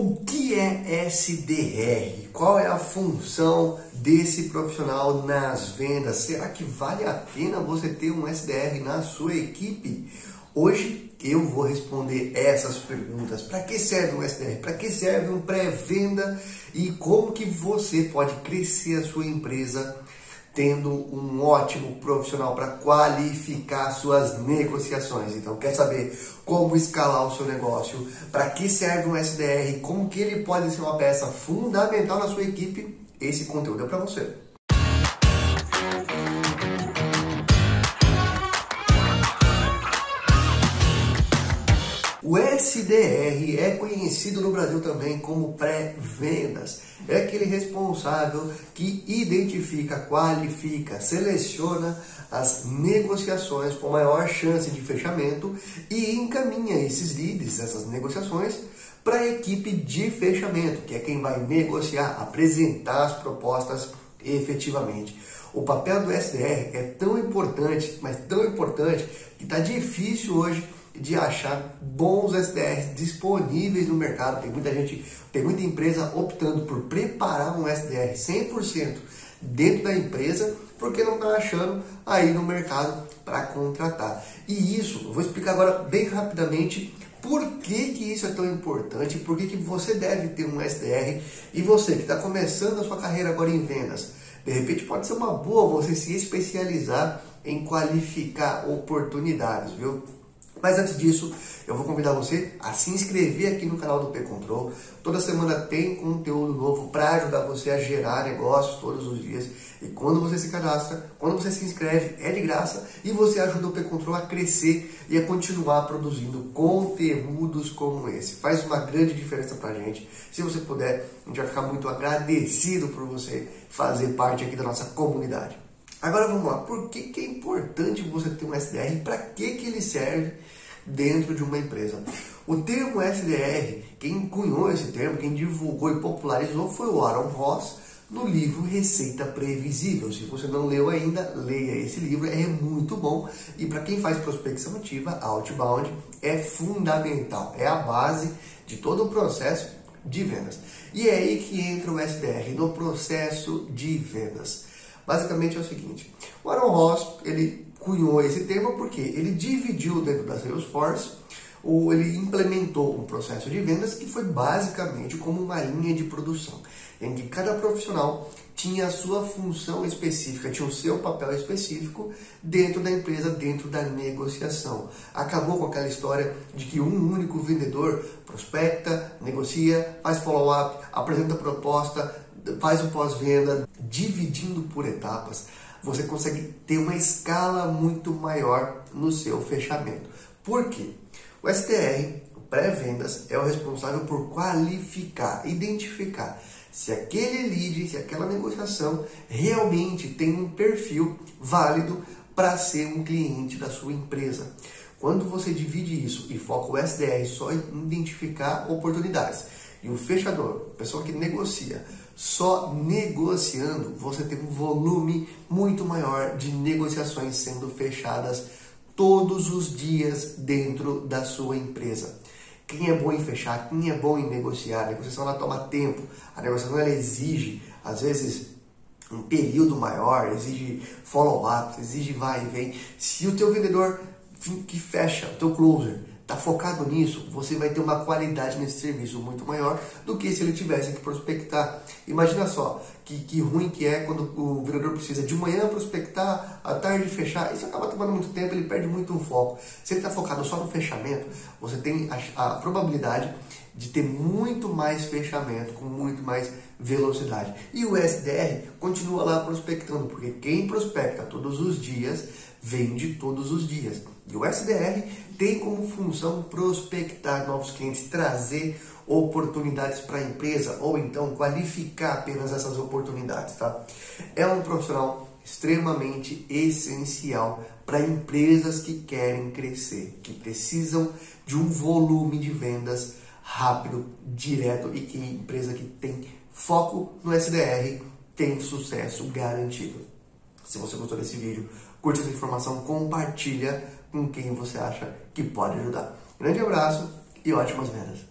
O que é SDR? Qual é a função desse profissional nas vendas? Será que vale a pena você ter um SDR na sua equipe? Hoje eu vou responder essas perguntas. Para que serve um SDR? Para que serve um pré-venda? E como que você pode crescer a sua empresa tendo um ótimo profissional para qualificar suas negociações. Então, quer saber como escalar o seu negócio? Para que serve um SDR? Como que ele pode ser uma peça fundamental na sua equipe? Esse conteúdo é para você. SDR é conhecido no Brasil também como pré-vendas. É aquele responsável que identifica, qualifica, seleciona as negociações com maior chance de fechamento e encaminha esses leads, essas negociações, para a equipe de fechamento, que é quem vai negociar, apresentar as propostas efetivamente. O papel do SDR é tão importante, mas tão importante, que está difícil hoje de achar bons SDRs disponíveis no mercado. Tem muita gente, tem muita empresa optando por preparar um SDR 100% dentro da empresa porque não está achando aí no mercado para contratar. E isso, eu vou explicar agora bem rapidamente por que, que isso é tão importante, por que, que você deve ter um SDR e você que está começando a sua carreira agora em vendas, de repente pode ser uma boa você se especializar em qualificar oportunidades, viu? Mas antes disso, eu vou convidar você a se inscrever aqui no canal do P-Control. Toda semana tem conteúdo novo para ajudar você a gerar negócios todos os dias. E quando você se cadastra, quando você se inscreve, é de graça e você ajuda o P-Control a crescer e a continuar produzindo conteúdos como esse. Faz uma grande diferença para a gente. Se você puder, a gente vai ficar muito agradecido por você fazer parte aqui da nossa comunidade. Agora vamos lá, por que, que é importante você ter um SDR? Para que, que ele serve dentro de uma empresa? O termo SDR, quem cunhou esse termo, quem divulgou e popularizou foi o Aaron Ross no livro Receita Previsível. Se você não leu ainda, leia esse livro, é muito bom. E para quem faz prospecção ativa, outbound é fundamental, é a base de todo o processo de vendas. E é aí que entra o SDR, no processo de vendas. Basicamente é o seguinte, o Aaron Ross, ele cunhou esse termo porque ele dividiu dentro da Salesforce, ou ele implementou um processo de vendas que foi basicamente como uma linha de produção, em que cada profissional tinha a sua função específica, tinha o seu papel específico dentro da empresa, dentro da negociação. Acabou com aquela história de que um único vendedor prospecta, negocia, faz follow-up, apresenta proposta, faz o pós-venda, dividindo por etapas, você consegue ter uma escala muito maior no seu fechamento. Por quê? O STR, pré-vendas, é o responsável por qualificar, identificar se aquele lead, se aquela negociação realmente tem um perfil válido para ser um cliente da sua empresa. Quando você divide isso e foca o SDR só em identificar oportunidades, e o fechador, pessoa que negocia, só negociando, você tem um volume muito maior de negociações sendo fechadas todos os dias dentro da sua empresa. Quem é bom em fechar, quem é bom em negociar, a negociação ela toma tempo, a negociação ela exige, às vezes, um período maior, exige follow-up, exige vai e vem. Se o teu vendedor que fecha, o teu closer, está focado nisso, você vai ter uma qualidade nesse serviço muito maior do que se ele tivesse que prospectar. Imagina só que, que ruim que é quando o vendedor precisa de manhã prospectar, à tarde fechar. Isso acaba tomando muito tempo, ele perde muito o foco. Se ele está focado só no fechamento, você tem a, a probabilidade de ter muito mais fechamento, com muito mais velocidade. E o SDR continua lá prospectando, porque quem prospecta todos os dias vende todos os dias. E o SDR tem como função prospectar novos clientes, trazer oportunidades para a empresa ou então qualificar apenas essas oportunidades, tá? É um profissional extremamente essencial para empresas que querem crescer, que precisam de um volume de vendas rápido, direto e que empresa que tem foco no SDR tem sucesso garantido. Se você gostou desse vídeo, curte essa informação, compartilha com quem você acha que pode ajudar. Grande abraço e ótimas vendas!